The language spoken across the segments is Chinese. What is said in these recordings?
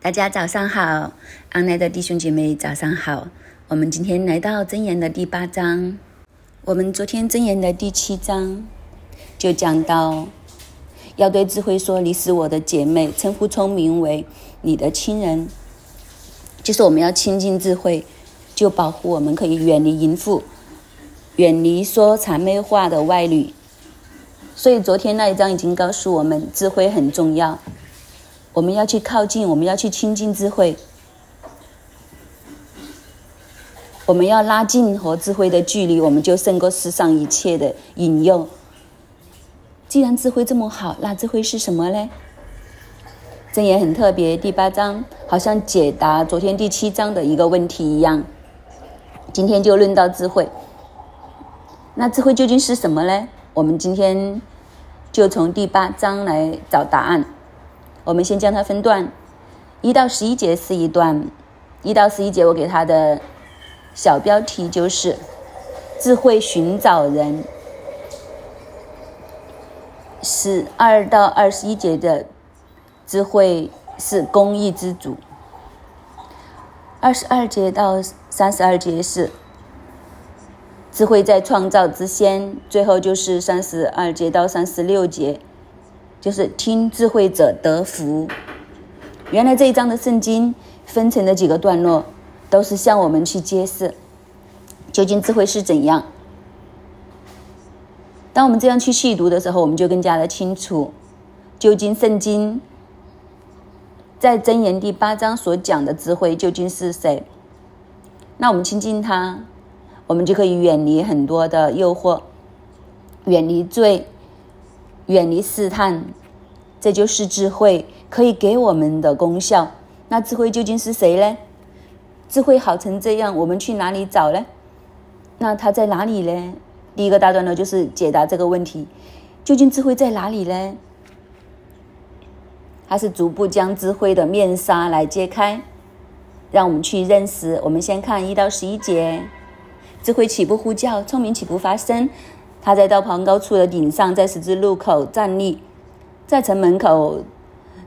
大家早上好，安来的弟兄姐妹早上好。我们今天来到真言的第八章。我们昨天真言的第七章就讲到，要对智慧说：“你是我的姐妹。”称呼聪明为你的亲人，就是我们要亲近智慧，就保护我们可以远离淫妇，远离说谄媚话的外女。所以昨天那一章已经告诉我们，智慧很重要。我们要去靠近，我们要去亲近智慧，我们要拉近和智慧的距离，我们就胜过世上一切的引诱。既然智慧这么好，那智慧是什么呢？真言很特别，第八章好像解答昨天第七章的一个问题一样。今天就论到智慧，那智慧究竟是什么呢？我们今天就从第八章来找答案。我们先将它分段，一到十一节是一段，一到十一节我给它的小标题就是“智慧寻找人”。十二到二十一节的智慧是公益之主，二十二节到三十二节是智慧在创造之先，最后就是三十二节到三十六节。就是听智慧者得福。原来这一章的圣经分成的几个段落，都是向我们去揭示究竟智慧是怎样。当我们这样去细读的时候，我们就更加的清楚，究竟圣经在箴言第八章所讲的智慧究竟是谁。那我们亲近他，我们就可以远离很多的诱惑，远离罪。远离试探，这就是智慧可以给我们的功效。那智慧究竟是谁呢？智慧好成这样，我们去哪里找呢？那它在哪里呢？第一个大段落就是解答这个问题：究竟智慧在哪里呢？它是逐步将智慧的面纱来揭开，让我们去认识。我们先看一到十一节：智慧岂不呼叫？聪明岂不发声？他在道旁高处的顶上，在十字路口站立，在城门口，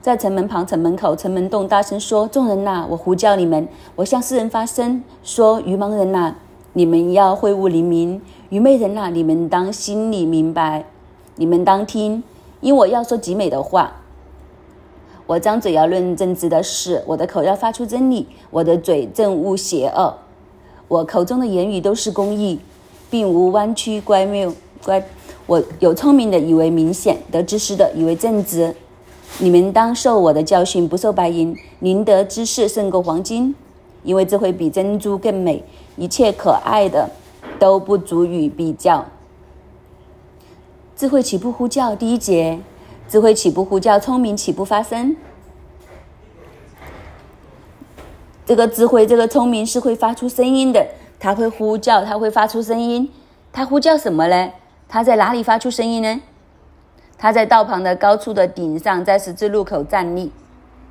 在城门旁、城门口、城门洞大声说：“众人呐，我呼叫你们，我向世人发声，说：愚盲人呐，你们要会悟黎明；愚昧人呐，你们当心里明白，你们当听，因我要说极美的话。我张嘴要论正直的事，我的口要发出真理，我的嘴正悟邪恶，我口中的言语都是公义，并无弯曲乖谬。”乖，我有聪明的以为明显，得知识的以为正直。你们当受我的教训，不受白银。宁得知识胜过黄金，因为这会比珍珠更美。一切可爱的都不足以比较。智慧岂不呼叫？第一节，智慧岂不呼叫？聪明岂不发声？这个智慧，这个聪明是会发出声音的，它会呼叫，它会发出声音。它呼叫什么呢？他在哪里发出声音呢？他在道旁的高处的顶上，在十字路口站立，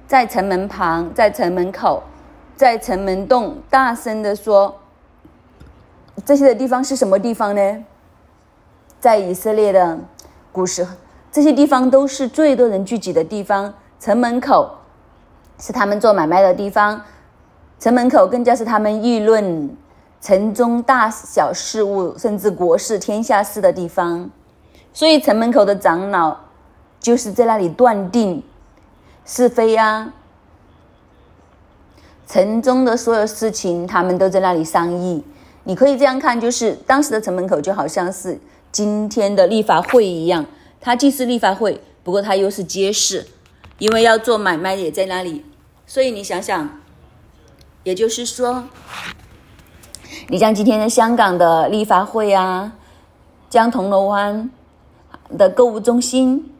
在城门旁，在城门口，在城门洞，大声的说：“这些的地方是什么地方呢？在以色列的古时，这些地方都是最多人聚集的地方。城门口是他们做买卖的地方，城门口更加是他们议论。”城中大小事务，甚至国事天下事的地方，所以城门口的长老就是在那里断定是非呀。城中的所有事情，他们都在那里商议。你可以这样看，就是当时的城门口就好像是今天的立法会一样，它既是立法会，不过它又是街市，因为要做买卖也在那里。所以你想想，也就是说。你像今天的香港的立法会啊，将铜锣湾的购物中心，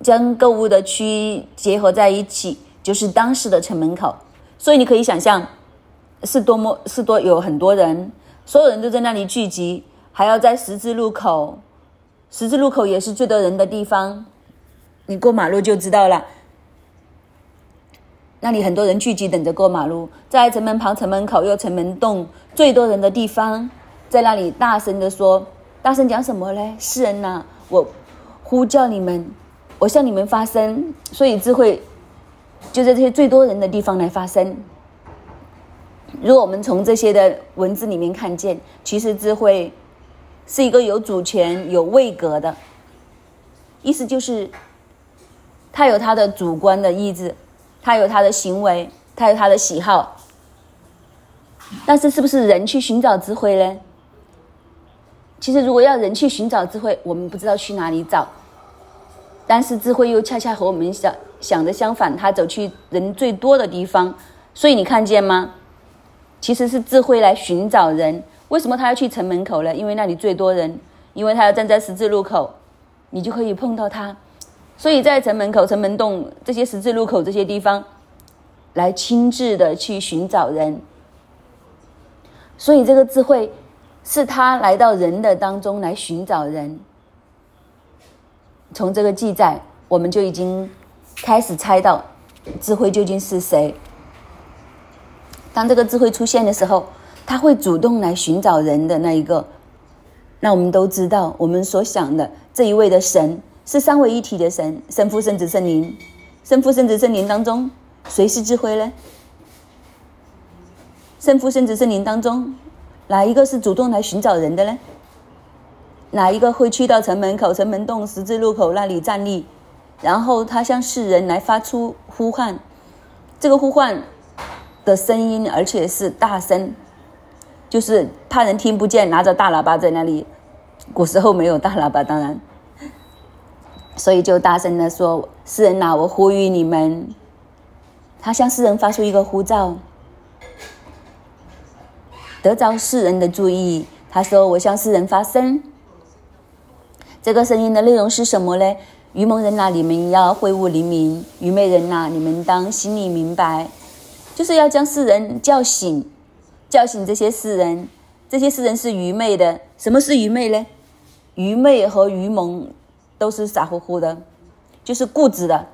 将购物的区结合在一起，就是当时的城门口。所以你可以想象，是多么是多有很多人，所有人都在那里聚集，还要在十字路口，十字路口也是最多人的地方，你过马路就知道了。那里很多人聚集，等着过马路，在城门旁、城门口又城门洞最多人的地方，在那里大声的说：“大声讲什么嘞？世人呐，我呼叫你们，我向你们发声。所以智慧就在这些最多人的地方来发声。如果我们从这些的文字里面看见，其实智慧是一个有主权、有位格的，意思就是他有他的主观的意志，他有他的行为，他有他的喜好。但是，是不是人去寻找智慧呢？其实，如果要人去寻找智慧，我们不知道去哪里找。但是，智慧又恰恰和我们想想的相反，他走去人最多的地方。所以，你看见吗？其实是智慧来寻找人。为什么他要去城门口呢？因为那里最多人，因为他要站在十字路口，你就可以碰到他。所以在城门口、城门洞这些十字路口这些地方，来亲自的去寻找人。所以，这个智慧是他来到人的当中来寻找人。从这个记载，我们就已经开始猜到智慧究竟是谁。当这个智慧出现的时候，他会主动来寻找人的那一个。那我们都知道，我们所想的这一位的神是三位一体的神，神父、圣子、圣灵。神父、圣子、圣灵当中，谁是智慧呢？神父、圣子、圣灵当中，哪一个是主动来寻找人的呢？哪一个会去到城门口、城门洞、十字路口那里站立，然后他向世人来发出呼唤？这个呼唤的声音，而且是大声，就是怕人听不见，拿着大喇叭在那里。古时候没有大喇叭，当然，所以就大声的说：“世人呐，我呼吁你们。”他向世人发出一个呼召。得着世人的注意，他说：“我向世人发声。”这个声音的内容是什么呢？愚蒙人呐，你们要会悟黎明；愚昧人呐，你们当心里明白，就是要将世人叫醒，叫醒这些世人。这些世人是愚昧的。什么是愚昧呢？愚昧和愚蒙都是傻乎乎的，就是固执的，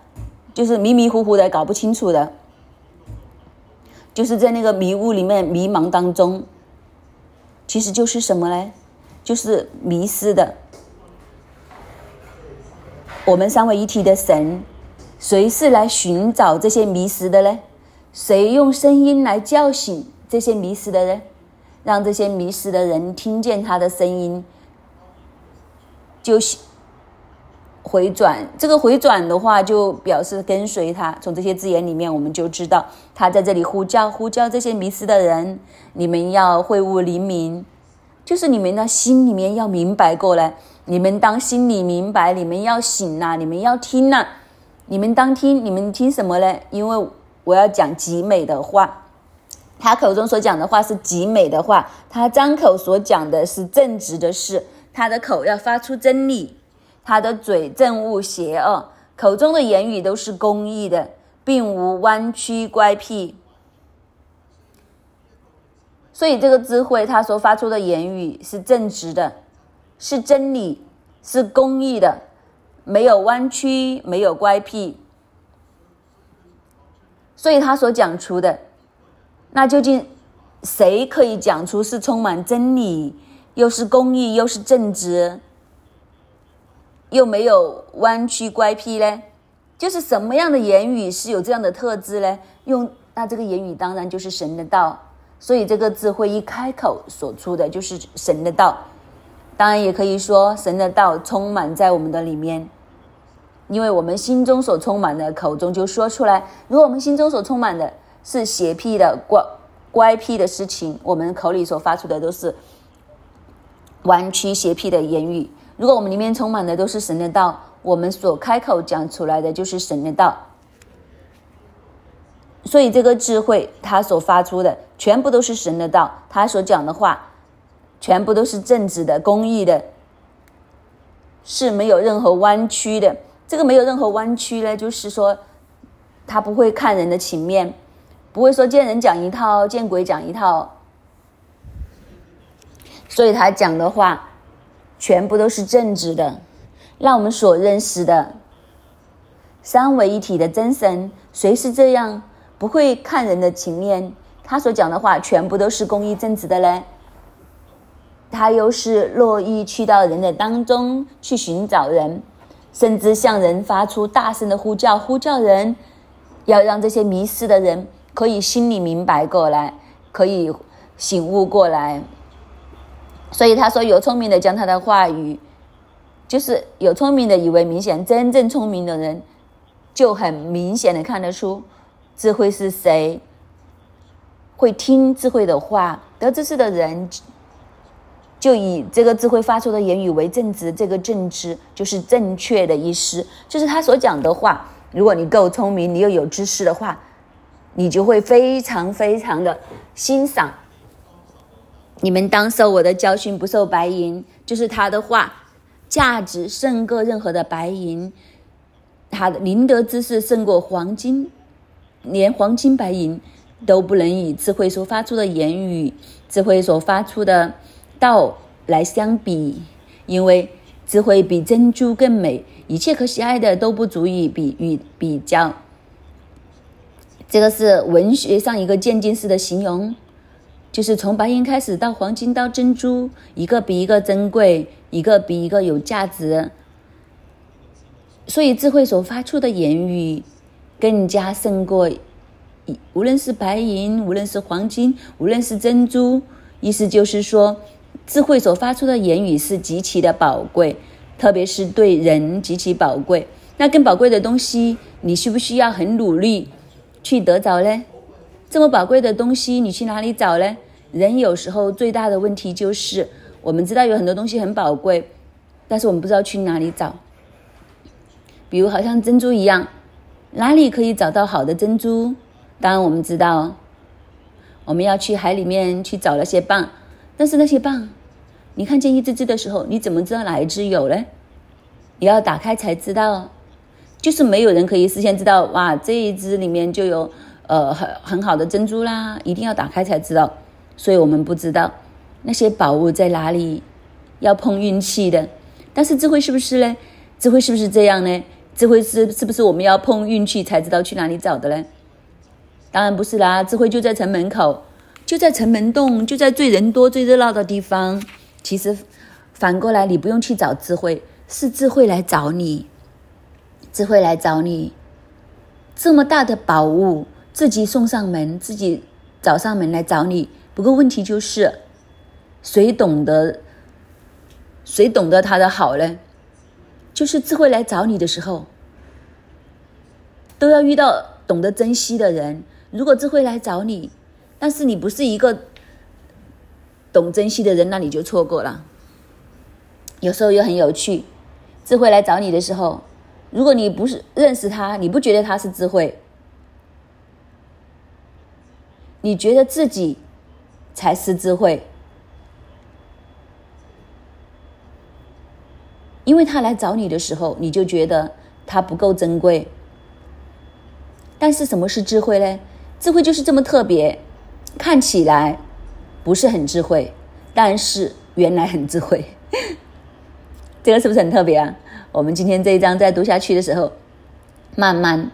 就是迷迷糊糊的，搞不清楚的，就是在那个迷雾里面迷茫当中。其实就是什么呢？就是迷失的。我们三位一体的神，谁是来寻找这些迷失的呢？谁用声音来叫醒这些迷失的人，让这些迷失的人听见他的声音，就回转。这个回转的话，就表示跟随他。从这些字眼里面，我们就知道他在这里呼叫，呼叫这些迷失的人。你们要会悟黎明，就是你们的心里面要明白过来。你们当心里明白，你们要醒呐，你们要听呐。你们当听，你们听什么呢？因为我要讲极美的话，他口中所讲的话是极美的话，他张口所讲的是正直的事，他的口要发出真理，他的嘴正恶邪恶，口中的言语都是公义的，并无弯曲乖僻。所以，这个智慧，他所发出的言语是正直的，是真理，是公义的，没有弯曲，没有乖僻。所以，他所讲出的，那究竟谁可以讲出是充满真理，又是公义，又是正直，又没有弯曲乖僻呢？就是什么样的言语是有这样的特质呢？用那这个言语当然就是神的道。所以，这个智慧一开口所出的就是神的道，当然也可以说神的道充满在我们的里面，因为我们心中所充满的，口中就说出来。如果我们心中所充满的是邪僻的乖乖僻的事情，我们口里所发出的都是弯曲邪僻的言语。如果我们里面充满的都是神的道，我们所开口讲出来的就是神的道。所以，这个智慧他所发出的全部都是神的道，他所讲的话全部都是正直的、公义的，是没有任何弯曲的。这个没有任何弯曲呢，就是说他不会看人的情面，不会说见人讲一套，见鬼讲一套。所以他讲的话全部都是正直的，让我们所认识的三位一体的真神，谁是这样？不会看人的情面，他所讲的话全部都是公义正直的嘞。他又是乐意去到人的当中去寻找人，甚至向人发出大声的呼叫，呼叫人要让这些迷失的人可以心里明白过来，可以醒悟过来。所以他说：“有聪明的将他的话语，就是有聪明的以为明显，真正聪明的人就很明显的看得出智慧是谁，会听智慧的话。得知识的人就以这个智慧发出的言语为正直，这个正直就是正确的意思，就是他所讲的话。如果你够聪明，你又有知识的话，你就会非常非常的欣赏。”你们当受我的教训，不受白银，就是他的话，价值胜过任何的白银。他的灵德之事胜过黄金，连黄金白银都不能与智慧所发出的言语、智慧所发出的道来相比，因为智慧比珍珠更美，一切可喜爱的都不足以比与比较。这个是文学上一个渐进式的形容。就是从白银开始到黄金到珍珠，一个比一个珍贵，一个比一个有价值。所以智慧所发出的言语，更加胜过，无论是白银，无论是黄金，无论是珍珠。意思就是说，智慧所发出的言语是极其的宝贵，特别是对人极其宝贵。那更宝贵的东西，你需不需要很努力去得着呢？这么宝贵的东西，你去哪里找呢？人有时候最大的问题就是，我们知道有很多东西很宝贵，但是我们不知道去哪里找。比如，好像珍珠一样，哪里可以找到好的珍珠？当然，我们知道，我们要去海里面去找那些蚌，但是那些蚌，你看见一只只的时候，你怎么知道哪一只有呢？你要打开才知道，就是没有人可以事先知道，哇，这一只里面就有。呃，很很好的珍珠啦，一定要打开才知道，所以我们不知道那些宝物在哪里，要碰运气的。但是智慧是不是呢？智慧是不是这样呢？智慧是是不是我们要碰运气才知道去哪里找的呢？当然不是啦，智慧就在城门口，就在城门洞，就在最人多最热闹的地方。其实反过来，你不用去找智慧，是智慧来找你，智慧来找你，这么大的宝物。自己送上门，自己找上门来找你。不过问题就是，谁懂得？谁懂得他的好呢？就是智慧来找你的时候，都要遇到懂得珍惜的人。如果智慧来找你，但是你不是一个懂珍惜的人，那你就错过了。有时候又很有趣，智慧来找你的时候，如果你不是认识他，你不觉得他是智慧。你觉得自己才是智慧，因为他来找你的时候，你就觉得他不够珍贵。但是什么是智慧呢？智慧就是这么特别，看起来不是很智慧，但是原来很智慧。这个是不是很特别啊？我们今天这一章在读下去的时候，慢慢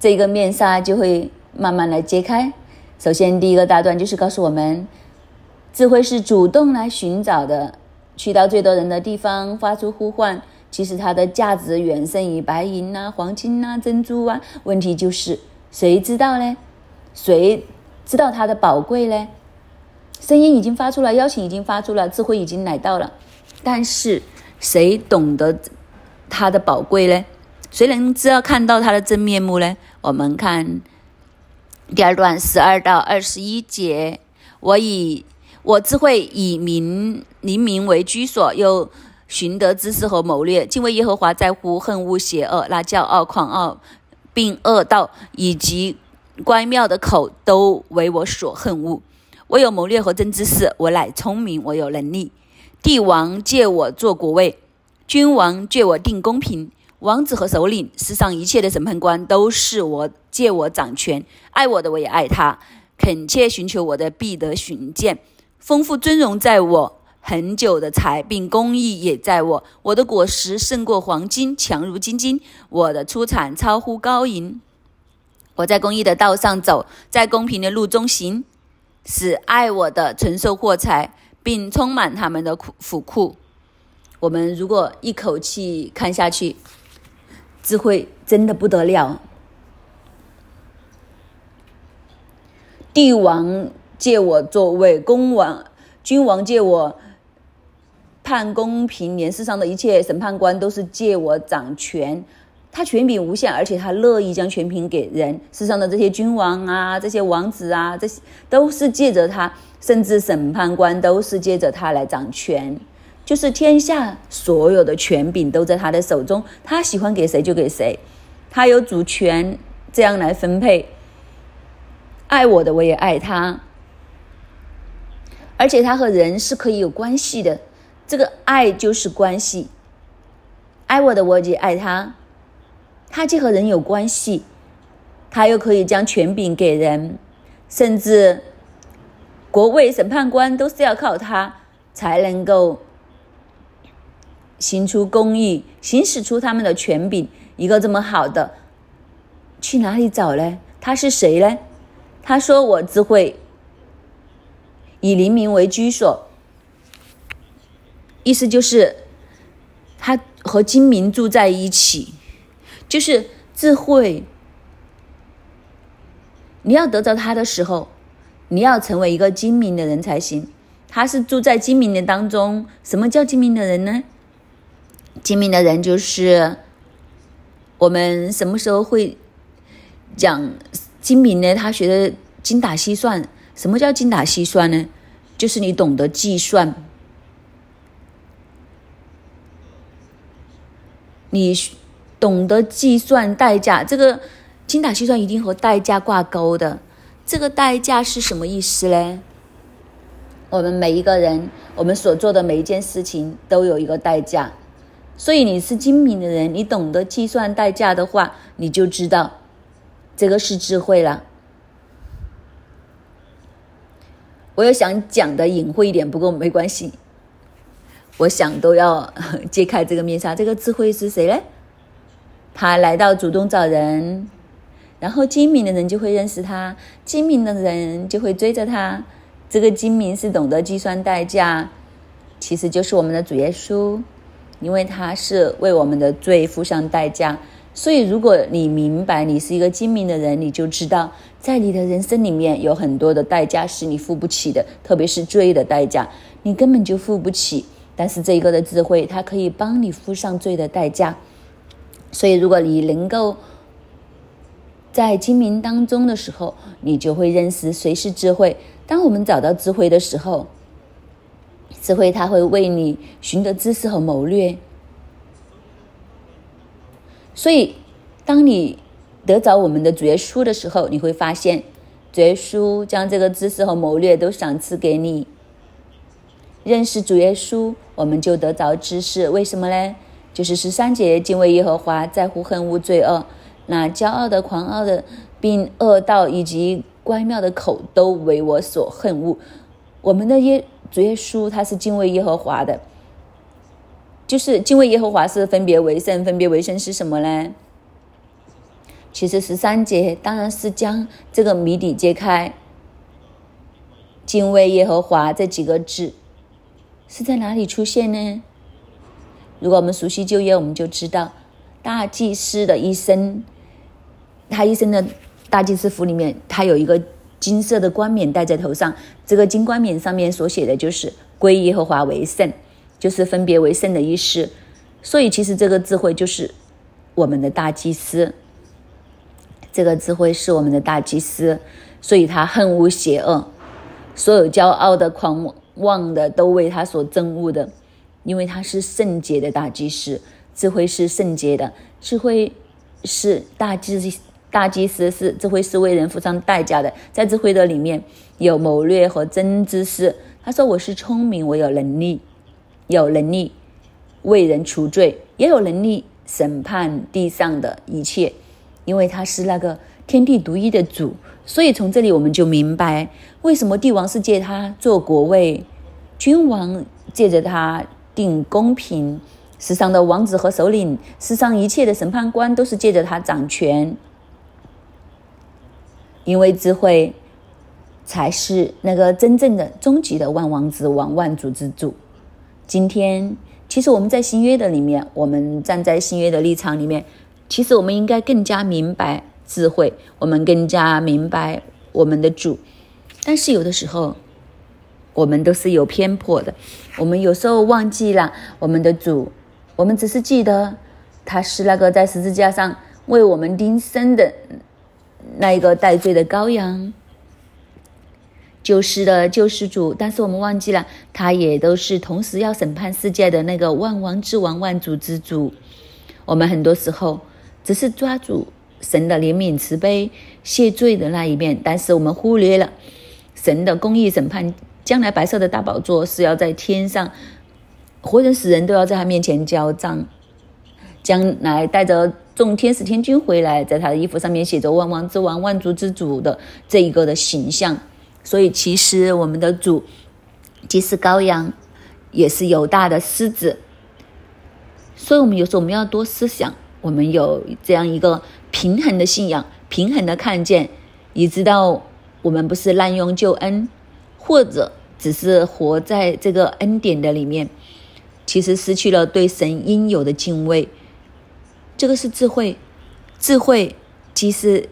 这个面纱就会慢慢来揭开。首先，第一个大段就是告诉我们，智慧是主动来寻找的，去到最多人的地方发出呼唤。其实它的价值远胜于白银啊、黄金啊、珍珠啊。问题就是，谁知道呢？谁知道它的宝贵呢？声音已经发出了，邀请已经发出了，智慧已经来到了，但是谁懂得它的宝贵呢？谁能知道看到它的真面目呢？我们看。第二段十二到二十一节，我以我自会以民黎民为居所，又寻得知识和谋略，敬畏耶和华在乎恨恶邪恶，那骄傲狂傲并恶道以及乖妙的口都为我所恨恶。我有谋略和真知识，我乃聪明，我有能力。帝王借我做国位，君王借我定公平。王子和首领，世上一切的审判官都是我借我掌权，爱我的我也爱他，恳切寻求我的必得寻见。丰富尊荣在我，很久的财并公益也在我。我的果实胜过黄金，强如金金。我的出产超乎高银。我在公益的道上走，在公平的路中行，使爱我的承受货财，并充满他们的库府库。我们如果一口气看下去。智慧真的不得了，帝王借我作位，公王、君王借我判公平，连世上的一切审判官都是借我掌权。他权柄无限，而且他乐意将权柄给人。世上的这些君王啊，这些王子啊，这些都是借着他，甚至审判官都是借着他来掌权。就是天下所有的权柄都在他的手中，他喜欢给谁就给谁，他有主权这样来分配。爱我的我也爱他，而且他和人是可以有关系的，这个爱就是关系。爱我的我也爱他，他既和人有关系，他又可以将权柄给人，甚至国位审判官都是要靠他才能够。行出公义，行使出他们的权柄。一个这么好的，去哪里找呢？他是谁呢？他说：“我只会以黎明为居所。”意思就是他和精明住在一起，就是智慧。你要得着他的时候，你要成为一个精明的人才行。他是住在精明的当中。什么叫精明的人呢？精明的人就是我们什么时候会讲精明呢？他学的精打细算。什么叫精打细算呢？就是你懂得计算，你懂得计算代价。这个精打细算一定和代价挂钩的。这个代价是什么意思呢？我们每一个人，我们所做的每一件事情都有一个代价。所以你是精明的人，你懂得计算代价的话，你就知道这个是智慧了。我又想讲的隐晦一点，不过没关系。我想都要揭开这个面纱。这个智慧是谁呢？他来到主动找人，然后精明的人就会认识他，精明的人就会追着他。这个精明是懂得计算代价，其实就是我们的主耶稣。因为他是为我们的罪付上代价，所以如果你明白你是一个精明的人，你就知道在你的人生里面有很多的代价是你付不起的，特别是罪的代价，你根本就付不起。但是这一个的智慧，它可以帮你付上罪的代价。所以如果你能够在精明当中的时候，你就会认识谁是智慧。当我们找到智慧的时候，智慧，他会为你寻得知识和谋略。所以，当你得着我们的主耶稣的时候，你会发现，主耶稣将这个知识和谋略都赏赐给你。认识主耶稣，我们就得着知识。为什么呢？就是十三节敬畏耶和华，在乎恨恶罪恶。那骄傲的、狂傲的，并恶道以及乖妙的口，都为我所恨恶。我们的耶。主耶稣他是敬畏耶和华的，就是敬畏耶和华是分别为圣，分别为圣是什么呢？其实十三节当然是将这个谜底揭开。敬畏耶和华这几个字是在哪里出现呢？如果我们熟悉旧约，我们就知道大祭司的一生，他一生的大祭司服里面，他有一个。金色的冠冕戴在头上，这个金冠冕上面所写的就是“归耶和华为圣”，就是分别为圣的意思。所以，其实这个智慧就是我们的大祭司。这个智慧是我们的大祭司，所以他恨恶邪恶，所有骄傲的、狂妄的都为他所憎恶的，因为他是圣洁的大祭司。智慧是圣洁的，智慧是大祭。大祭司是智慧，是为人付上代价的。在智慧的里面有谋略和真知识。他说：“我是聪明，我有能力，有能力为人除罪，也有能力审判地上的一切，因为他是那个天地独一的主。所以从这里我们就明白，为什么帝王是借他做国位，君王借着他定公平，世上的王子和首领，世上一切的审判官都是借着他掌权。”因为智慧才是那个真正的终极的万王之王、万主之主。今天，其实我们在新约的里面，我们站在新约的立场里面，其实我们应该更加明白智慧，我们更加明白我们的主。但是有的时候，我们都是有偏颇的，我们有时候忘记了我们的主，我们只是记得他是那个在十字架上为我们钉身的那一个带罪的羔羊。救世的救世主，但是我们忘记了，他也都是同时要审判世界的那个万王之王、万主之主。我们很多时候只是抓住神的怜悯、慈悲、谢罪的那一面，但是我们忽略了神的公义审判。将来白色的大宝座是要在天上，活人死人都要在他面前交账。将来带着众天使天君回来，在他的衣服上面写着“万王之王、万族之主”的这一个的形象。所以，其实我们的主既是羔羊，也是有大的狮子。所以，我们有时候我们要多思想，我们有这样一个平衡的信仰，平衡的看见，以知道我们不是滥用救恩，或者只是活在这个恩典的里面，其实失去了对神应有的敬畏。这个是智慧，智慧即是。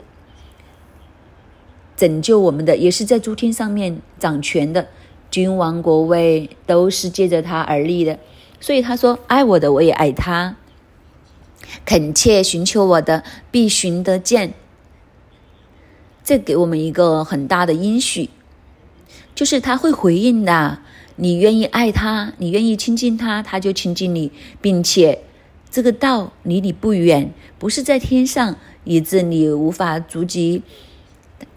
拯救我们的也是在诸天上面掌权的君王国位，都是借着他而立的。所以他说：“爱我的，我也爱他；恳切寻求我的，必寻得见。”这给我们一个很大的应许，就是他会回应的。你愿意爱他，你愿意亲近他，他就亲近你，并且这个道离你不远，不是在天上，以致你无法足及。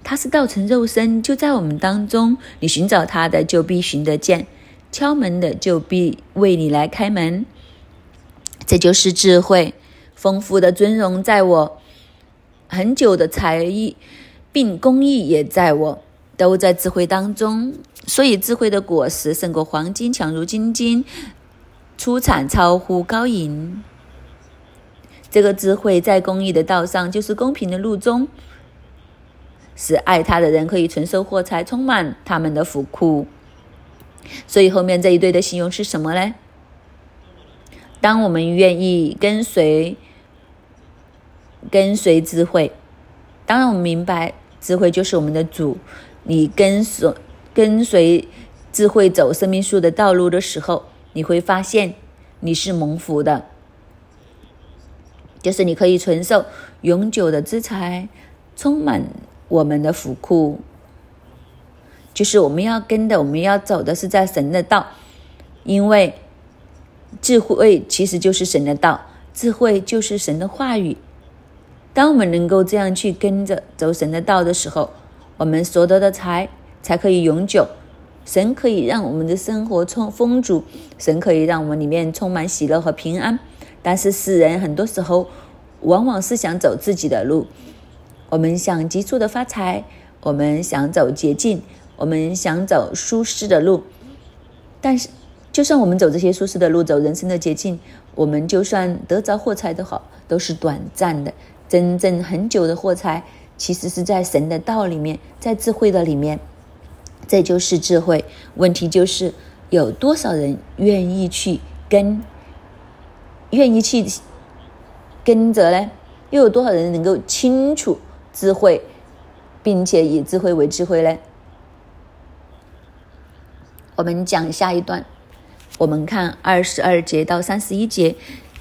他是道成肉身，就在我们当中。你寻找他的，就必寻得见；敲门的，就必为你来开门。这就是智慧，丰富的尊荣在我，很久的才艺并工艺也在我，都在智慧当中。所以，智慧的果实胜过黄金，强如金金，出产超乎高银。这个智慧在公益的道上，就是公平的路中。使爱他的人可以承受祸财，充满他们的府库。所以后面这一对的形容是什么呢？当我们愿意跟随跟随智慧，当然我们明白智慧就是我们的主。你跟随跟随智慧走生命树的道路的时候，你会发现你是蒙福的，就是你可以承受永久的资财，充满。我们的福库，就是我们要跟的，我们要走的是在神的道，因为智慧其实就是神的道，智慧就是神的话语。当我们能够这样去跟着走神的道的时候，我们所得的财才可以永久。神可以让我们的生活充丰足，神可以让我们里面充满喜乐和平安。但是世人很多时候往往是想走自己的路。我们想急速的发财，我们想走捷径，我们想走舒适的路。但是，就算我们走这些舒适的路，走人生的捷径，我们就算得着获财都好，都是短暂的。真正很久的获财，其实是在神的道里面，在智慧的里面。这就是智慧。问题就是有多少人愿意去跟，愿意去跟着呢？又有多少人能够清楚？智慧，并且以智慧为智慧呢？我们讲下一段，我们看二十二节到三十一节，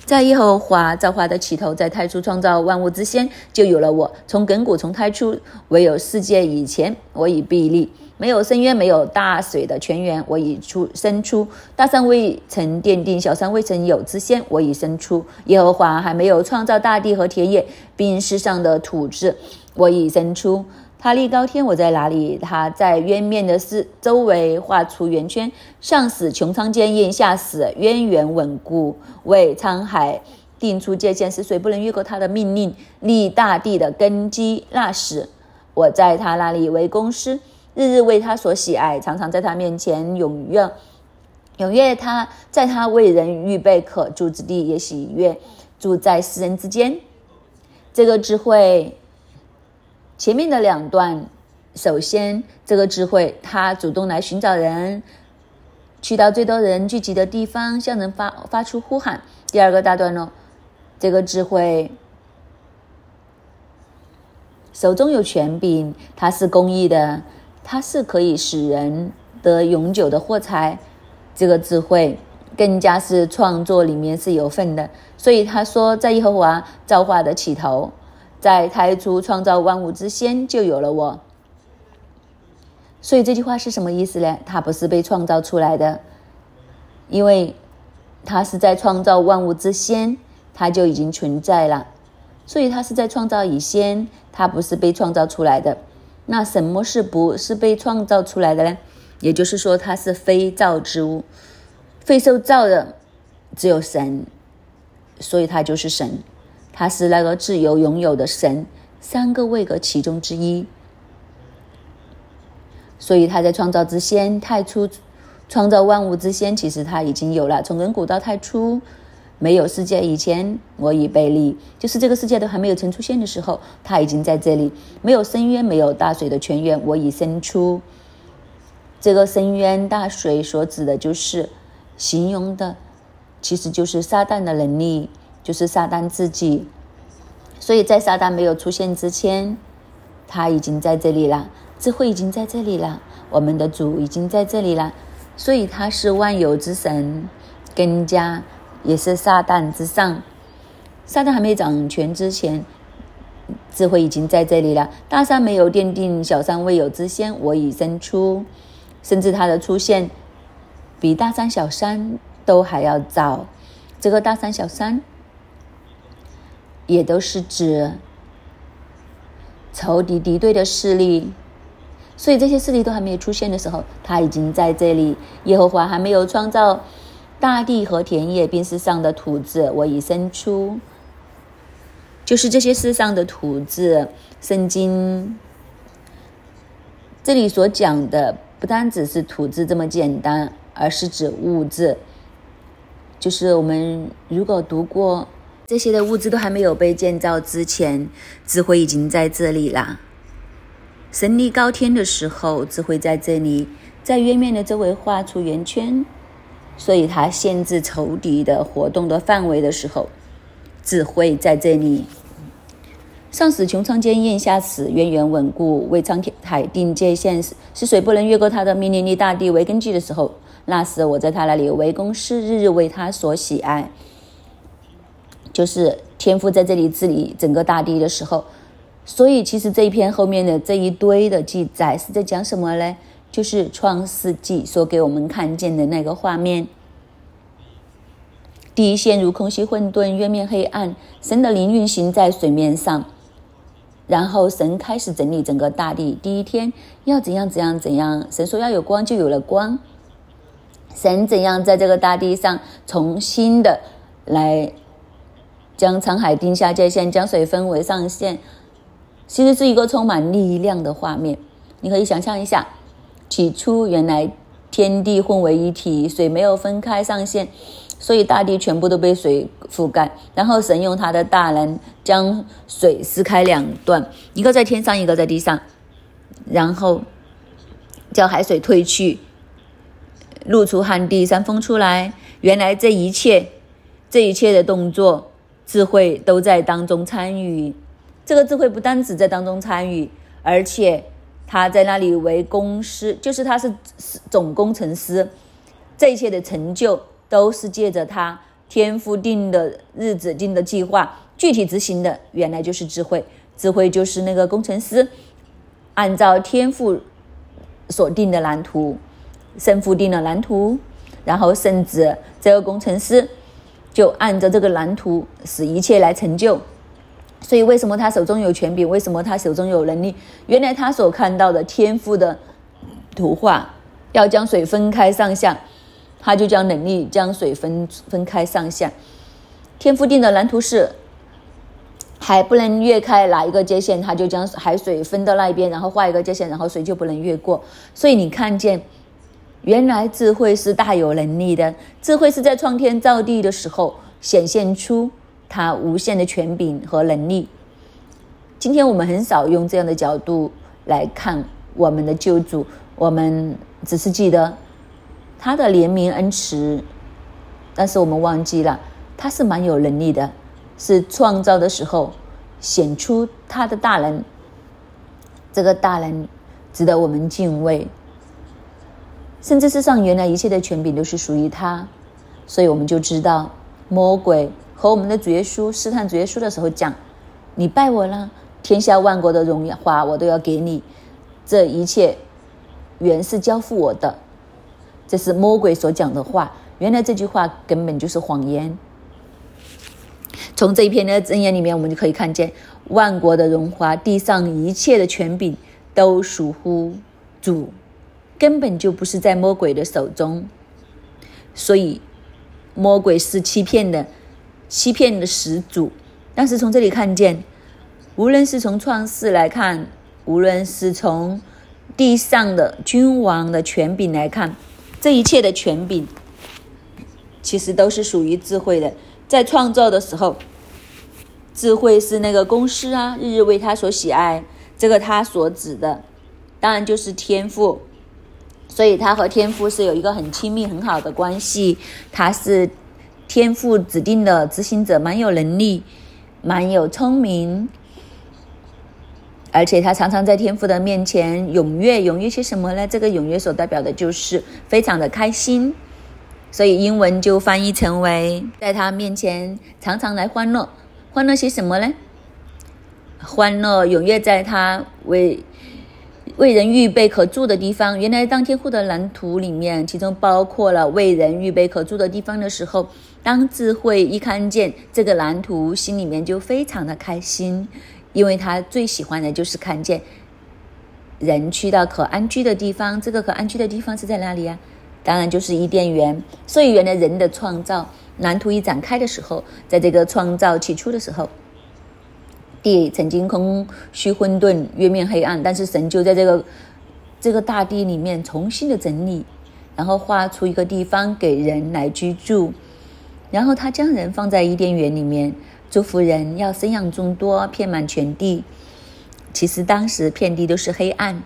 在耶和华造化的起头，在太初创造万物之先，就有了我。从亘古，从太初，唯有世界以前，我已屹立。没有深渊，没有大水的泉源，我已出生出；大山未曾奠定，小山未曾有之先，我已生出。耶和华还没有创造大地和田野，并世上的土质，我已生出。他立高天，我在哪里？他在渊面的四周围画出圆圈，上使穹苍坚硬，下使渊源稳固，为沧海定出界限，使水不能越过他的命令，立大地的根基。那时，我在他那里为公师。日日为他所喜爱，常常在他面前踊跃，踊跃他在他为人预备可住之地，也喜悦住在世人之间。这个智慧，前面的两段，首先这个智慧，他主动来寻找人，去到最多人聚集的地方，向人发发出呼喊。第二个大段呢，这个智慧手中有权柄，他是公益的。它是可以使人得永久的获财。这个智慧更加是创作里面是有份的。所以他说，在耶和华造化的起头，在太初创造万物之先，就有了我。所以这句话是什么意思呢？它不是被创造出来的，因为它是在创造万物之先，它就已经存在了。所以它是在创造以先，它不是被创造出来的。那什么是不是被创造出来的呢？也就是说，它是非造之物，非受造的只有神，所以它就是神，他是那个自由拥有的神，三个位格其中之一。所以他在创造之先，太初创造万物之先，其实他已经有了。从亘古到太初，没有世界以前，我已被立，就是这个世界都还没有曾出现的时候，他已经在这里。没有深渊，没有大水的泉源，我已生出。这个深渊大水所指的就是形容的，其实就是撒旦的能力，就是撒旦自己。所以在撒旦没有出现之前，他已经在这里了。智慧已经在这里了，我们的主已经在这里了，所以他是万有之神，更加也是撒旦之上。撒旦还没掌权之前，智慧已经在这里了。大山没有奠定，小山未有之先，我已生出。甚至他的出现比大山、小山都还要早。这个大山、小山也都是指仇敌敌对的势力。所以这些势力都还没有出现的时候，他已经在这里。耶和华还没有创造大地和田野，并是上的土子，我已生出。就是这些世上的土子，圣经这里所讲的不单只是土字这么简单，而是指物质。就是我们如果读过这些的物质都还没有被建造之前，智慧已经在这里啦。神力高天的时候，智慧在这里，在月面的周围画出圆圈，所以它限制仇敌的活动的范围的时候，智慧在这里。上使穹苍坚硬，下使渊源稳固，为苍天海定界限，使水不能越过他的命令，立大地为根基的时候，那时我在他那里为公司，日日为他所喜爱。就是天父在这里治理整个大地的时候。所以，其实这一篇后面的这一堆的记载是在讲什么呢？就是《创世纪》所给我们看见的那个画面：地陷入空虚混沌，月面黑暗，神的灵运行在水面上。然后，神开始整理整个大地。第一天要怎样怎样怎样，神说要有光，就有了光。神怎样在这个大地上重新的来将沧海定下界限，将水分为上限。其实是一个充满力量的画面，你可以想象一下，起初原来天地混为一体，水没有分开上限，所以大地全部都被水覆盖。然后神用他的大能将水撕开两段，一个在天上，一个在地上，然后叫海水退去，露出旱地，山峰出来。原来这一切，这一切的动作，智慧都在当中参与。这个智慧不单只在当中参与，而且他在那里为公司，就是他是总工程师，这一切的成就都是借着他天赋定的日子、定的计划，具体执行的，原来就是智慧。智慧就是那个工程师，按照天赋所定的蓝图，神父定了蓝图，然后甚至这个工程师就按照这个蓝图，使一切来成就。所以，为什么他手中有权柄？为什么他手中有能力？原来他所看到的天赋的图画，要将水分开上下，他就将能力将水分分开上下。天赋定的蓝图是海不能越开哪一个界限，他就将海水分到那一边，然后画一个界限，然后水就不能越过。所以你看见，原来智慧是大有能力的，智慧是在创天造地的时候显现出。他无限的权柄和能力。今天我们很少用这样的角度来看我们的救主，我们只是记得他的怜悯恩慈，但是我们忘记了他是蛮有能力的，是创造的时候显出他的大能。这个大能值得我们敬畏。甚至世上原来一切的权柄都是属于他，所以我们就知道魔鬼和我们的主耶稣试探主耶稣的时候讲：“你拜我了，天下万国的荣耀华我都要给你，这一切原是交付我的。”这是魔鬼所讲的话。原来这句话根本就是谎言。从这一篇的箴言里面，我们就可以看见，万国的荣华，地上一切的权柄都属乎主。根本就不是在魔鬼的手中，所以魔鬼是欺骗的，欺骗的始祖。但是从这里看见，无论是从创世来看，无论是从地上的君王的权柄来看，这一切的权柄其实都是属于智慧的。在创造的时候，智慧是那个公司啊，日日为他所喜爱。这个他所指的，当然就是天赋。所以他和天父是有一个很亲密、很好的关系。他是天父指定的执行者，蛮有能力，蛮有聪明，而且他常常在天父的面前踊跃。踊跃些什么呢？这个踊跃所代表的就是非常的开心。所以英文就翻译成为在他面前常常来欢乐。欢乐些什么呢？欢乐踊跃在他为。为人预备可住的地方，原来当天父的蓝图里面，其中包括了为人预备可住的地方的时候，当智慧一看见这个蓝图，心里面就非常的开心，因为他最喜欢的就是看见人去到可安居的地方。这个可安居的地方是在哪里呀？当然就是伊甸园。所以原来人的创造蓝图一展开的时候，在这个创造起初的时候。地曾经空虚混沌，月面黑暗，但是神就在这个这个大地里面重新的整理，然后画出一个地方给人来居住，然后他将人放在伊甸园里面，祝福人要生养众多，遍满全地。其实当时遍地都是黑暗，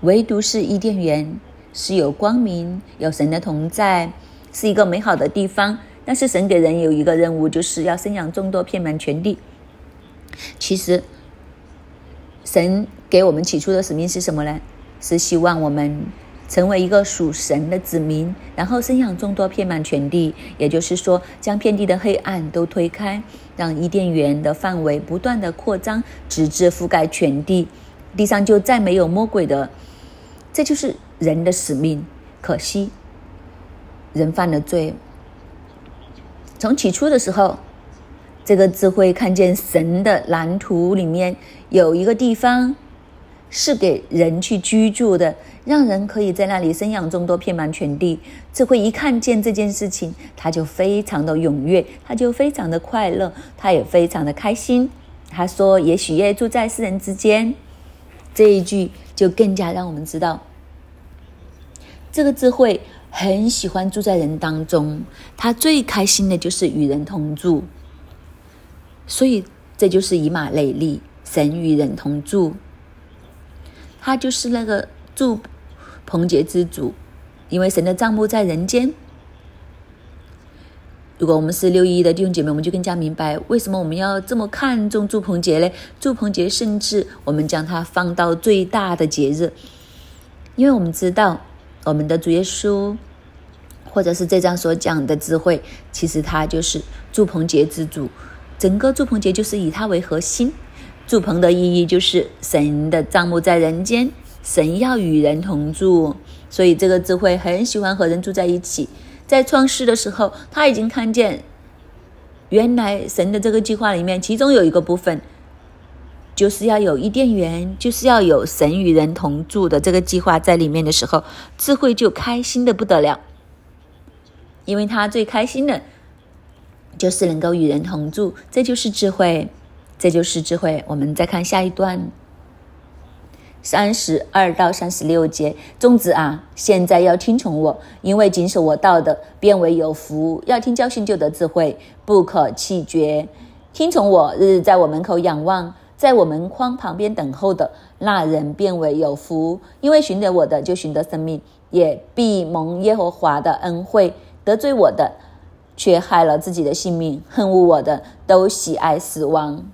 唯独是伊甸园是有光明，有神的同在，是一个美好的地方。但是神给人有一个任务，就是要生养众多，遍满全地。其实，神给我们起初的使命是什么呢？是希望我们成为一个属神的子民，然后生养众多，遍满全地。也就是说，将遍地的黑暗都推开，让伊甸园的范围不断的扩张，直至覆盖全地，地上就再没有魔鬼的。这就是人的使命。可惜，人犯了罪。从起初的时候。这个智慧看见神的蓝图里面有一个地方是给人去居住的，让人可以在那里生养众多，遍满全地。智慧一看见这件事情，他就非常的踊跃，他就非常的快乐，他也非常的开心。他说：“也许也住在世人之间。”这一句就更加让我们知道，这个智慧很喜欢住在人当中，他最开心的就是与人同住。所以，这就是以马内利，神与人同住。他就是那个住彭杰之主，因为神的帐幕在人间。如果我们是六一的弟兄姐妹，我们就更加明白为什么我们要这么看重祝棚节嘞？祝棚节甚至我们将它放到最大的节日，因为我们知道我们的主耶稣，或者是这章所讲的智慧，其实他就是祝棚节之主。整个祝棚节就是以它为核心，祝棚的意义就是神的帐幕在人间，神要与人同住，所以这个智慧很喜欢和人住在一起。在创世的时候，他已经看见，原来神的这个计划里面，其中有一个部分，就是要有伊甸园，就是要有神与人同住的这个计划在里面的时候，智慧就开心的不得了，因为他最开心的。就是能够与人同住，这就是智慧，这就是智慧。我们再看下一段，三十二到三十六节，粽子啊，现在要听从我，因为谨守我道的，变为有福；要听教训，就得智慧，不可气绝。听从我，日日在我门口仰望，在我门框旁边等候的那人，变为有福，因为寻得我的，就寻得生命，也必蒙耶和华的恩惠。得罪我的。却害了自己的性命，恨恶我的都喜爱死亡。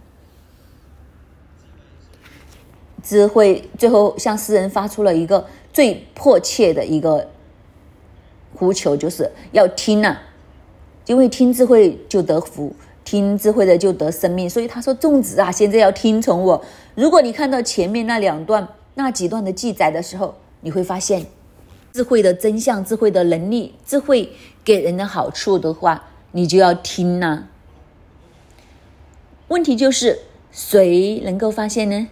智慧最后向诗人发出了一个最迫切的一个呼求，就是要听呐，因为听智慧就得福，听智慧的就得生命。所以他说：“众子啊，现在要听从我。”如果你看到前面那两段、那几段的记载的时候，你会发现智慧的真相、智慧的能力、智慧给人的好处的话，你就要听呐。问题就是谁能够发现呢？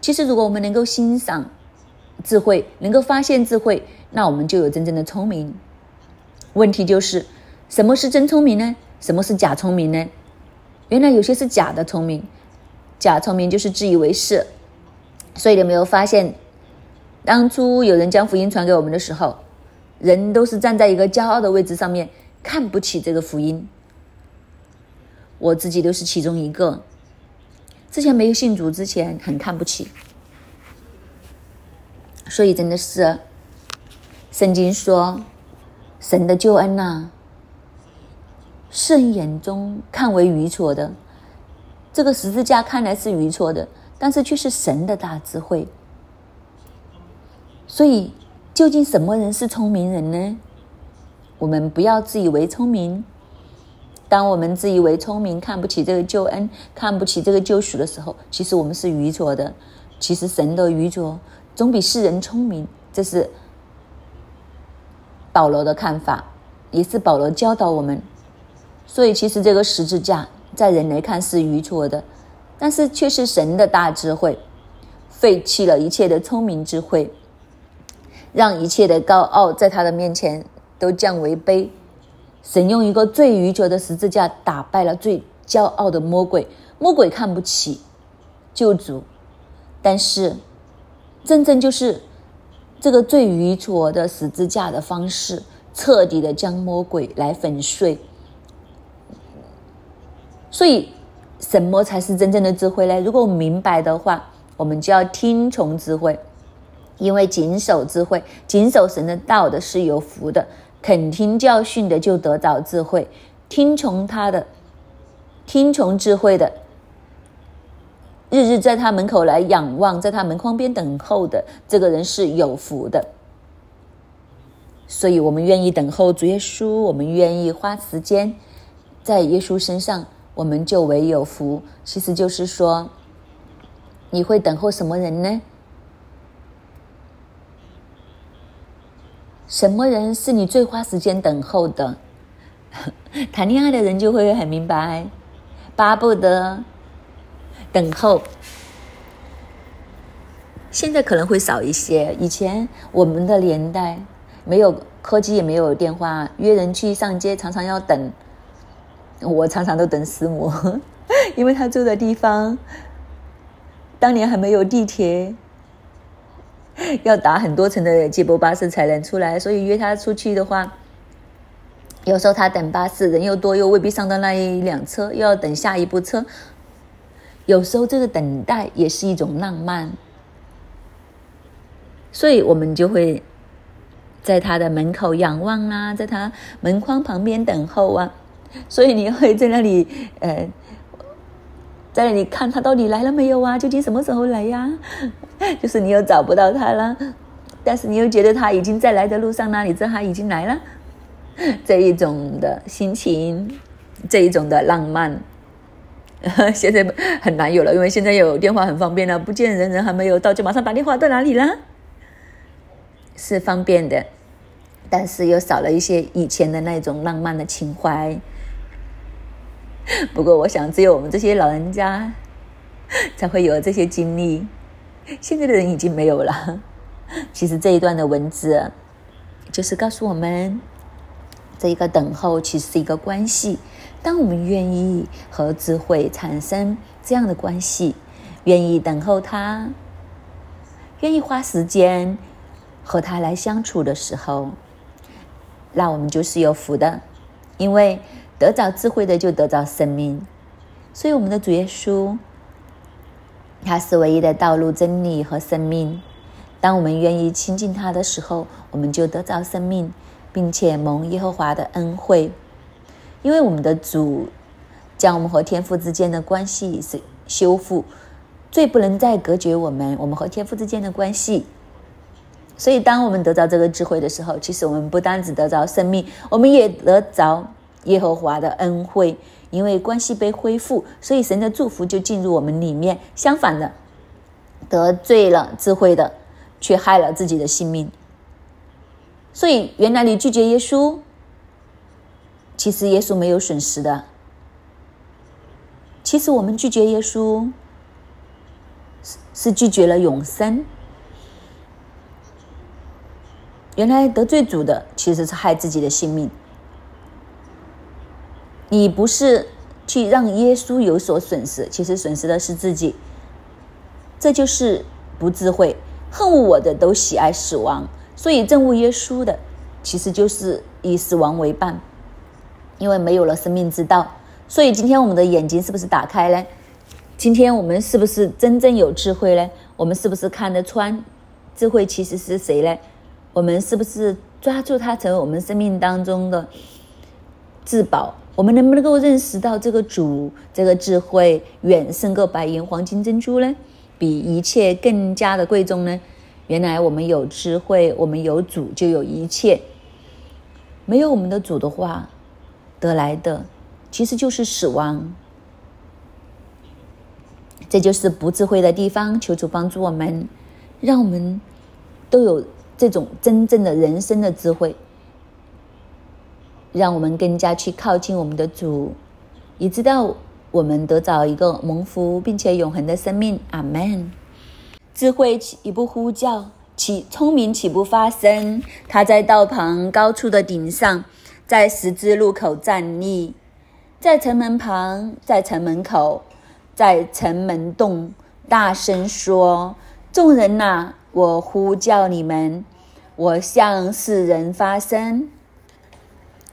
其实，如果我们能够欣赏智慧，能够发现智慧，那我们就有真正的聪明。问题就是，什么是真聪明呢？什么是假聪明呢？原来有些是假的聪明，假聪明就是自以为是。所以，有没有发现，当初有人将福音传给我们的时候，人都是站在一个骄傲的位置上面，看不起这个福音。我自己都是其中一个。之前没有信主之前，很看不起，所以真的是，圣经说，神的救恩呐，世人眼中看为愚拙的，这个十字架看来是愚拙的，但是却是神的大智慧。所以，究竟什么人是聪明人呢？我们不要自以为聪明。当我们自以为聪明，看不起这个救恩，看不起这个救赎的时候，其实我们是愚拙的。其实神的愚拙总比世人聪明，这是保罗的看法，也是保罗教导我们。所以，其实这个十字架在人来看是愚拙的，但是却是神的大智慧，废弃了一切的聪明智慧，让一切的高傲在他的面前都降为卑。神用一个最愚拙的十字架打败了最骄傲的魔鬼，魔鬼看不起救主，但是真正就是这个最愚拙的十字架的方式，彻底的将魔鬼来粉碎。所以，什么才是真正的智慧呢？如果我明白的话，我们就要听从智慧，因为谨守智慧、谨守神的道的是有福的。肯听教训的就得到智慧，听从他的，听从智慧的，日日在他门口来仰望，在他门框边等候的这个人是有福的。所以，我们愿意等候主耶稣，我们愿意花时间在耶稣身上，我们就为有福。其实就是说，你会等候什么人呢？什么人是你最花时间等候的？谈恋爱的人就会很明白，巴不得等候。现在可能会少一些。以前我们的年代没有科技，也没有电话，约人去上街常常要等。我常常都等师母，因为他住的地方当年还没有地铁。要打很多层的接驳巴士才能出来，所以约他出去的话，有时候他等巴士人又多，又未必上到那一辆车，又要等下一部车。有时候这个等待也是一种浪漫，所以我们就会在他的门口仰望啊，在他门框旁边等候啊，所以你会在那里呃。在那里看他到底来了没有啊？究竟什么时候来呀？就是你又找不到他了，但是你又觉得他已经在来的路上了？你知道他已经来了，这一种的心情，这一种的浪漫，现在很难有了，因为现在有电话很方便了，不见人人还没有到就马上打电话到哪里了，是方便的，但是又少了一些以前的那种浪漫的情怀。不过，我想只有我们这些老人家才会有这些经历，现在的人已经没有了。其实这一段的文字就是告诉我们，这一个等候其实是一个关系。当我们愿意和智慧产生这样的关系，愿意等候他，愿意花时间和他来相处的时候，那我们就是有福的，因为。得着智慧的就得着生命，所以我们的主耶稣，他是唯一的道路、真理和生命。当我们愿意亲近他的时候，我们就得着生命，并且蒙耶和华的恩惠。因为我们的主将我们和天父之间的关系是修复，最不能再隔绝我们，我们和天父之间的关系。所以，当我们得到这个智慧的时候，其实我们不单只得着生命，我们也得着耶和华的恩惠，因为关系被恢复，所以神的祝福就进入我们里面。相反的，得罪了智慧的，却害了自己的性命。所以，原来你拒绝耶稣，其实耶稣没有损失的。其实我们拒绝耶稣，是是拒绝了永生。原来得罪主的，其实是害自己的性命。你不是去让耶稣有所损失，其实损失的是自己。这就是不智慧，恨我的都喜爱死亡。所以，憎恶耶稣的，其实就是以死亡为伴，因为没有了生命之道。所以，今天我们的眼睛是不是打开呢？今天我们是不是真正有智慧呢？我们是不是看得穿智慧其实是谁呢？我们是不是抓住它成为我们生命当中的至宝？我们能不能够认识到这个主，这个智慧远胜过白银、黄金、珍珠呢？比一切更加的贵重呢？原来我们有智慧，我们有主就有一切。没有我们的主的话，得来的其实就是死亡。这就是不智慧的地方。求主帮助我们，让我们都有这种真正的人生的智慧，让我们更加去靠近我们的主，以知道我们得着一个蒙福并且永恒的生命。阿门。智慧岂不呼叫？启聪明岂不发声？他在道旁高处的顶上，在十字路口站立，在城门旁，在城门口，在城门洞大声说：“众人呐，我呼叫你们，我向世人发声。”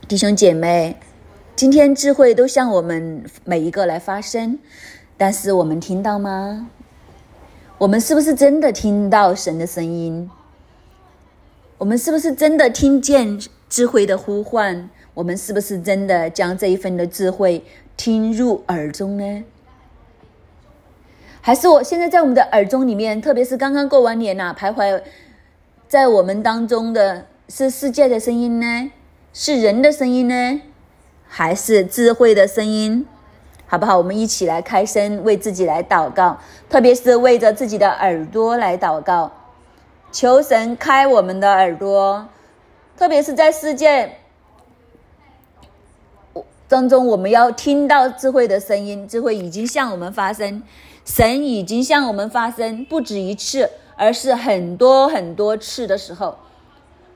弟兄姐妹，今天智慧都向我们每一个来发声，但是我们听到吗？我们是不是真的听到神的声音？我们是不是真的听见智慧的呼唤？我们是不是真的将这一份的智慧听入耳中呢？还是我现在在我们的耳中里面，特别是刚刚过完年呐，徘徊在我们当中的是世界的声音呢？是人的声音呢？还是智慧的声音？好不好？我们一起来开声，为自己来祷告，特别是为着自己的耳朵来祷告，求神开我们的耳朵，特别是在世界当中，我们要听到智慧的声音。智慧已经向我们发声，神已经向我们发声，不止一次，而是很多很多次的时候，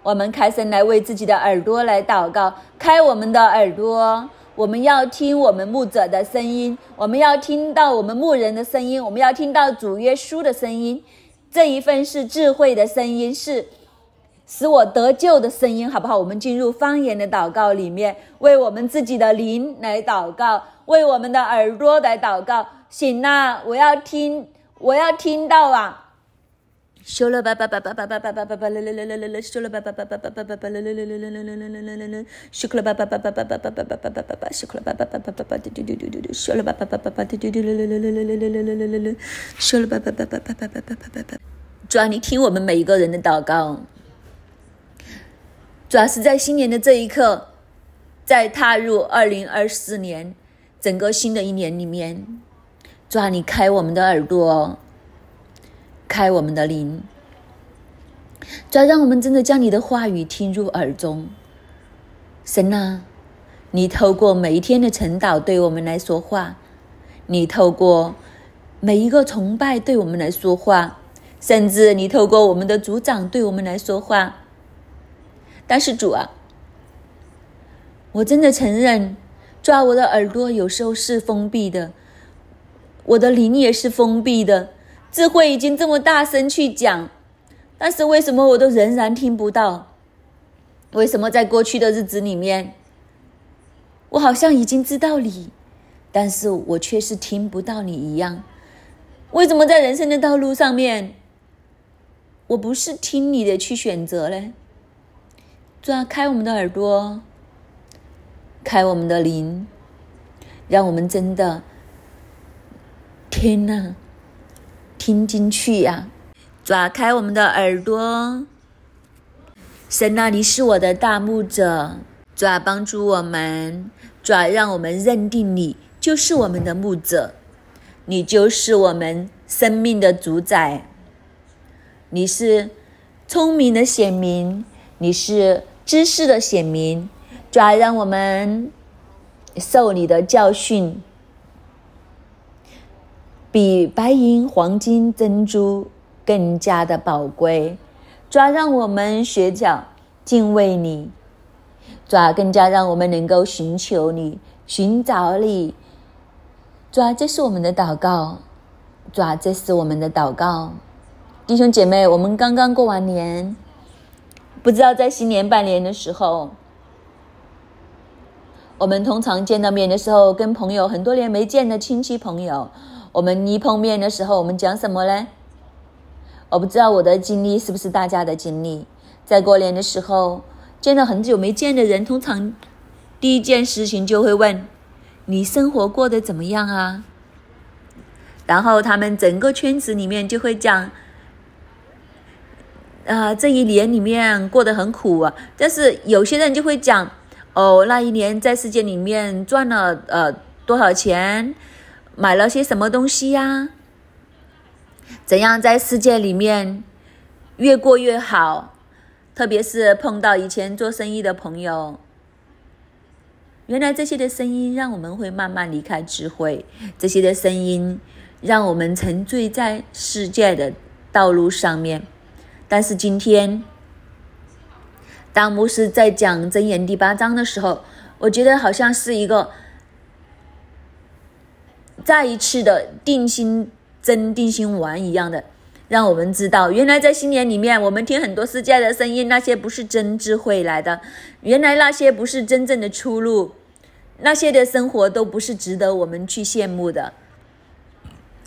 我们开声来为自己的耳朵来祷告，开我们的耳朵。我们要听我们牧者的声音，我们要听到我们牧人的声音，我们要听到主耶稣的声音。这一份是智慧的声音，是使我得救的声音，好不好？我们进入方言的祷告里面，为我们自己的灵来祷告，为我们的耳朵来祷告。醒啦！我要听，我要听到啊！修了吧吧吧吧吧吧吧吧吧吧啦啦啦啦啦啦，修了吧吧吧吧吧吧吧吧啦啦啦啦啦啦啦啦啦啦啦，修了吧吧吧吧吧吧吧吧吧吧吧吧吧，修了吧吧吧吧吧吧嘟嘟嘟嘟嘟嘟，修了吧吧吧吧吧嘟嘟嘟啦啦啦啦啦啦啦啦啦啦啦，修了吧吧吧吧吧吧吧吧吧吧。主啊，你听我们每一个人的祷告。主要是在新年的这一刻，在踏入二零二四年整个新的一年里面，主啊，你开我们的耳朵。开我们的灵，再让我们真的将你的话语听入耳中。神啊，你透过每一天的晨祷对我们来说话，你透过每一个崇拜对我们来说话，甚至你透过我们的组长对我们来说话。但是主啊，我真的承认，抓我的耳朵有时候是封闭的，我的灵也是封闭的。智慧已经这么大声去讲，但是为什么我都仍然听不到？为什么在过去的日子里面，我好像已经知道你，但是我却是听不到你一样？为什么在人生的道路上面，我不是听你的去选择呢？主啊，开我们的耳朵，开我们的灵，让我们真的听啊！听进去呀！抓开我们的耳朵，神啊，你是我的大牧者，抓帮助我们，抓让我们认定你就是我们的牧者，你就是我们生命的主宰，你是聪明的显明，你是知识的显明，抓让我们受你的教训。比白银、黄金、珍珠更加的宝贵，抓让我们学着敬畏你，抓更加让我们能够寻求你、寻找你，抓这是我们的祷告，抓这是我们的祷告，弟兄姐妹，我们刚刚过完年，不知道在新年拜年的时候，我们通常见到面的时候，跟朋友很多年没见的亲戚朋友。我们一碰面的时候，我们讲什么呢？我不知道我的经历是不是大家的经历。在过年的时候，见到很久没见的人，通常第一件事情就会问：“你生活过得怎么样啊？”然后他们整个圈子里面就会讲：“啊，这一年里面过得很苦啊。”但是有些人就会讲：“哦，那一年在世界里面赚了呃多少钱？”买了些什么东西呀？怎样在世界里面越过越好？特别是碰到以前做生意的朋友，原来这些的声音让我们会慢慢离开智慧，这些的声音让我们沉醉在世界的道路上面。但是今天，当牧师在讲箴言第八章的时候，我觉得好像是一个。再一次的定心针、定心丸一样的，让我们知道，原来在新年里面，我们听很多世界的声音，那些不是真智慧来的，原来那些不是真正的出路，那些的生活都不是值得我们去羡慕的。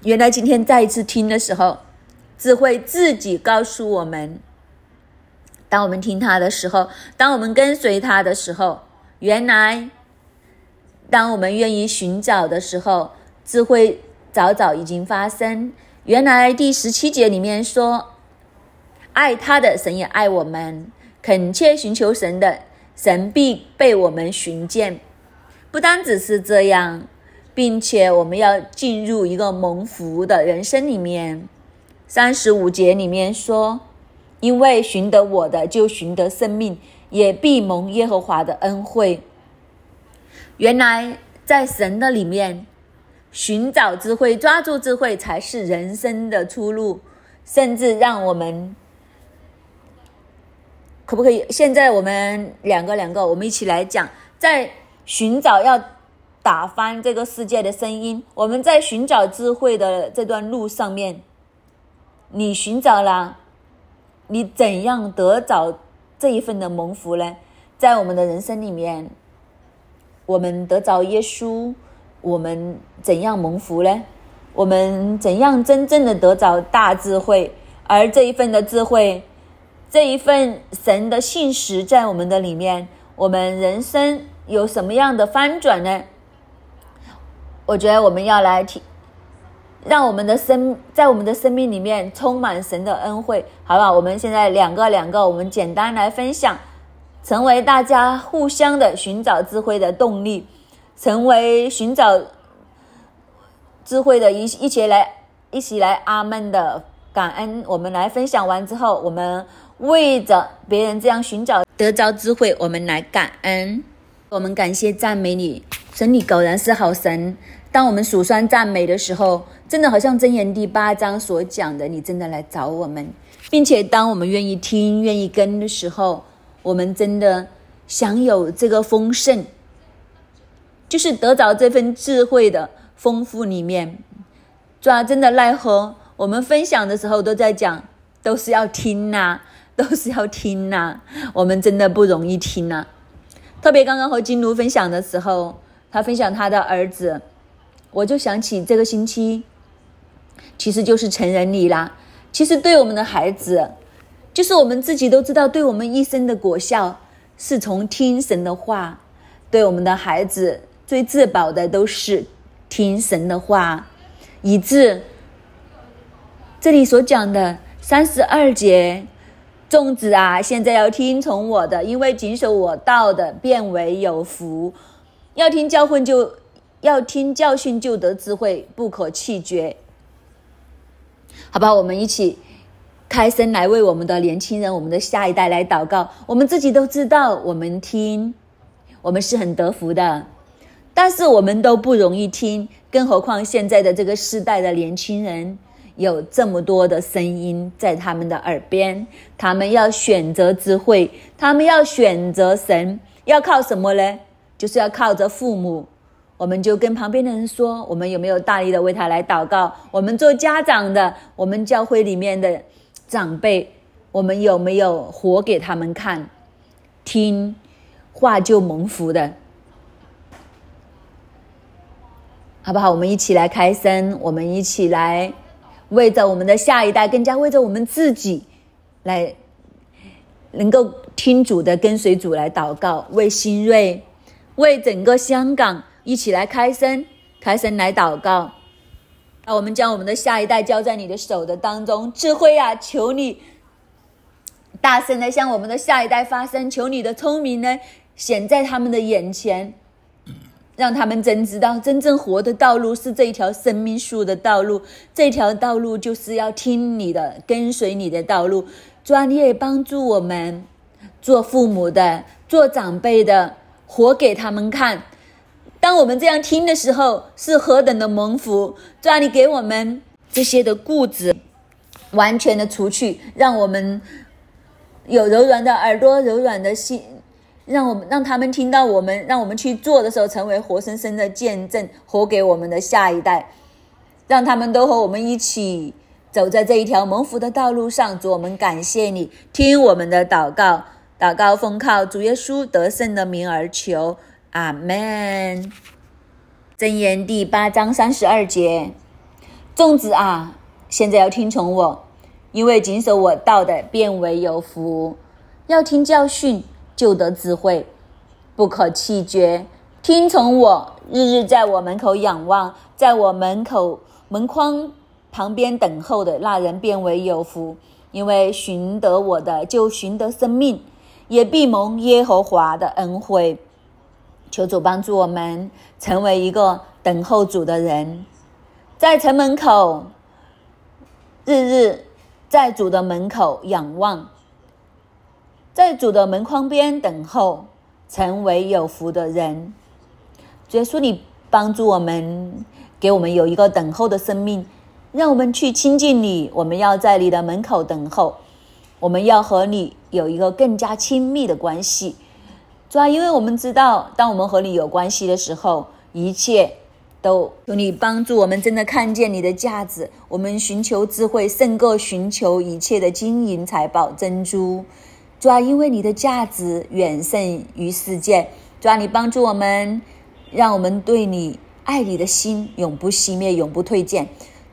原来今天再一次听的时候，智慧自己告诉我们，当我们听他的时候，当我们跟随他的时候，原来，当我们愿意寻找的时候。智慧早早已经发生。原来第十七节里面说：“爱他的神也爱我们，恳切寻求神的神必被我们寻见。”不单只是这样，并且我们要进入一个蒙福的人生里面。三十五节里面说：“因为寻得我的，就寻得生命，也必蒙耶和华的恩惠。”原来在神的里面。寻找智慧，抓住智慧，才是人生的出路。甚至让我们，可不可以？现在我们两个两个，我们一起来讲，在寻找要打翻这个世界的声音。我们在寻找智慧的这段路上面，你寻找了，你怎样得着这一份的蒙福呢？在我们的人生里面，我们得着耶稣。我们怎样蒙福呢？我们怎样真正的得着大智慧？而这一份的智慧，这一份神的信实在我们的里面，我们人生有什么样的翻转呢？我觉得我们要来提，让我们的生在我们的生命里面充满神的恩惠，好不好？我们现在两个两个，我们简单来分享，成为大家互相的寻找智慧的动力。成为寻找智慧的一一起来一起来阿门的感恩，我们来分享完之后，我们为着别人这样寻找得着智慧，我们来感恩，我们感谢赞美你，神你果然是好神。当我们数算赞美的时候，真的好像箴言第八章所讲的，你真的来找我们，并且当我们愿意听、愿意跟的时候，我们真的享有这个丰盛。就是得着这份智慧的丰富里面，抓真的奈何？我们分享的时候都在讲，都是要听呐，都是要听呐。我们真的不容易听呐。特别刚刚和金奴分享的时候，他分享他的儿子，我就想起这个星期，其实就是成人礼啦。其实对我们的孩子，就是我们自己都知道，对我们一生的果效是从听神的话，对我们的孩子。最自保的都是听神的话，以致这里所讲的三十二节，粽子啊，现在要听从我的，因为谨守我道的，变为有福。要听教训就要听教训，就得智慧，不可弃绝。好吧，我们一起开声来为我们的年轻人、我们的下一代来祷告。我们自己都知道，我们听，我们是很得福的，但是我们都不容易听，更何况现在的这个时代的年轻人，有这么多的声音在他们的耳边，他们要选择智慧，他们要选择神，要靠什么呢？就是要靠着父母。我们就跟旁边的人说：“我们有没有大力的为他来祷告？我们做家长的，我们教会里面的长辈，我们有没有活给他们看？听话就蒙福的，好不好？我们一起来开声，我们一起来为着我们的下一代，更加为着我们自己，来能够听主的，跟随主来祷告，为新锐，为整个香港。”一起来开声，开声来祷告。那我们将我们的下一代交在你的手的当中，智慧啊，求你大声的向我们的下一代发声，求你的聪明呢显在他们的眼前，让他们真知道真正活的道路是这一条生命树的道路，这条道路就是要听你的，跟随你的道路。专业，帮助我们做父母的、做长辈的，活给他们看。当我们这样听的时候，是何等的蒙福！主啊，你给我们这些的固执完全的除去，让我们有柔软的耳朵、柔软的心，让我们让他们听到我们，让我们去做的时候，成为活生生的见证，活给我们的下一代，让他们都和我们一起走在这一条蒙福的道路上。主，我们感谢你，听我们的祷告，祷告奉靠主耶稣得胜的名而求。阿门。箴言第八章三十二节：粽子啊，现在要听从我，因为谨守我道的，变为有福。要听教训，就得智慧，不可弃绝。听从我，日日在我门口仰望，在我门口门框旁边等候的那人，变为有福。因为寻得我的，就寻得生命，也必蒙耶和华的恩惠。求主帮助我们成为一个等候主的人，在城门口日日在主的门口仰望，在主的门框边等候，成为有福的人。耶稣，你帮助我们，给我们有一个等候的生命，让我们去亲近你。我们要在你的门口等候，我们要和你有一个更加亲密的关系。主啊，因为我们知道，当我们和你有关系的时候，一切都求你帮助我们，真的看见你的价值。我们寻求智慧，胜过寻求一切的金银财宝、珍珠。主啊，因为你的价值远胜于世界。主啊，你帮助我们，让我们对你爱你的心永不熄灭，永不退减。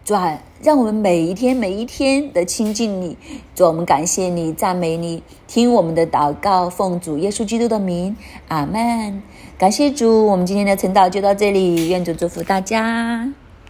主啊，让我们每一天每一天的亲近你。主，我们感谢你，赞美你，听我们的祷告，奉主耶稣基督的名，阿门。感谢主，我们今天的晨祷就到这里，愿主祝福大家。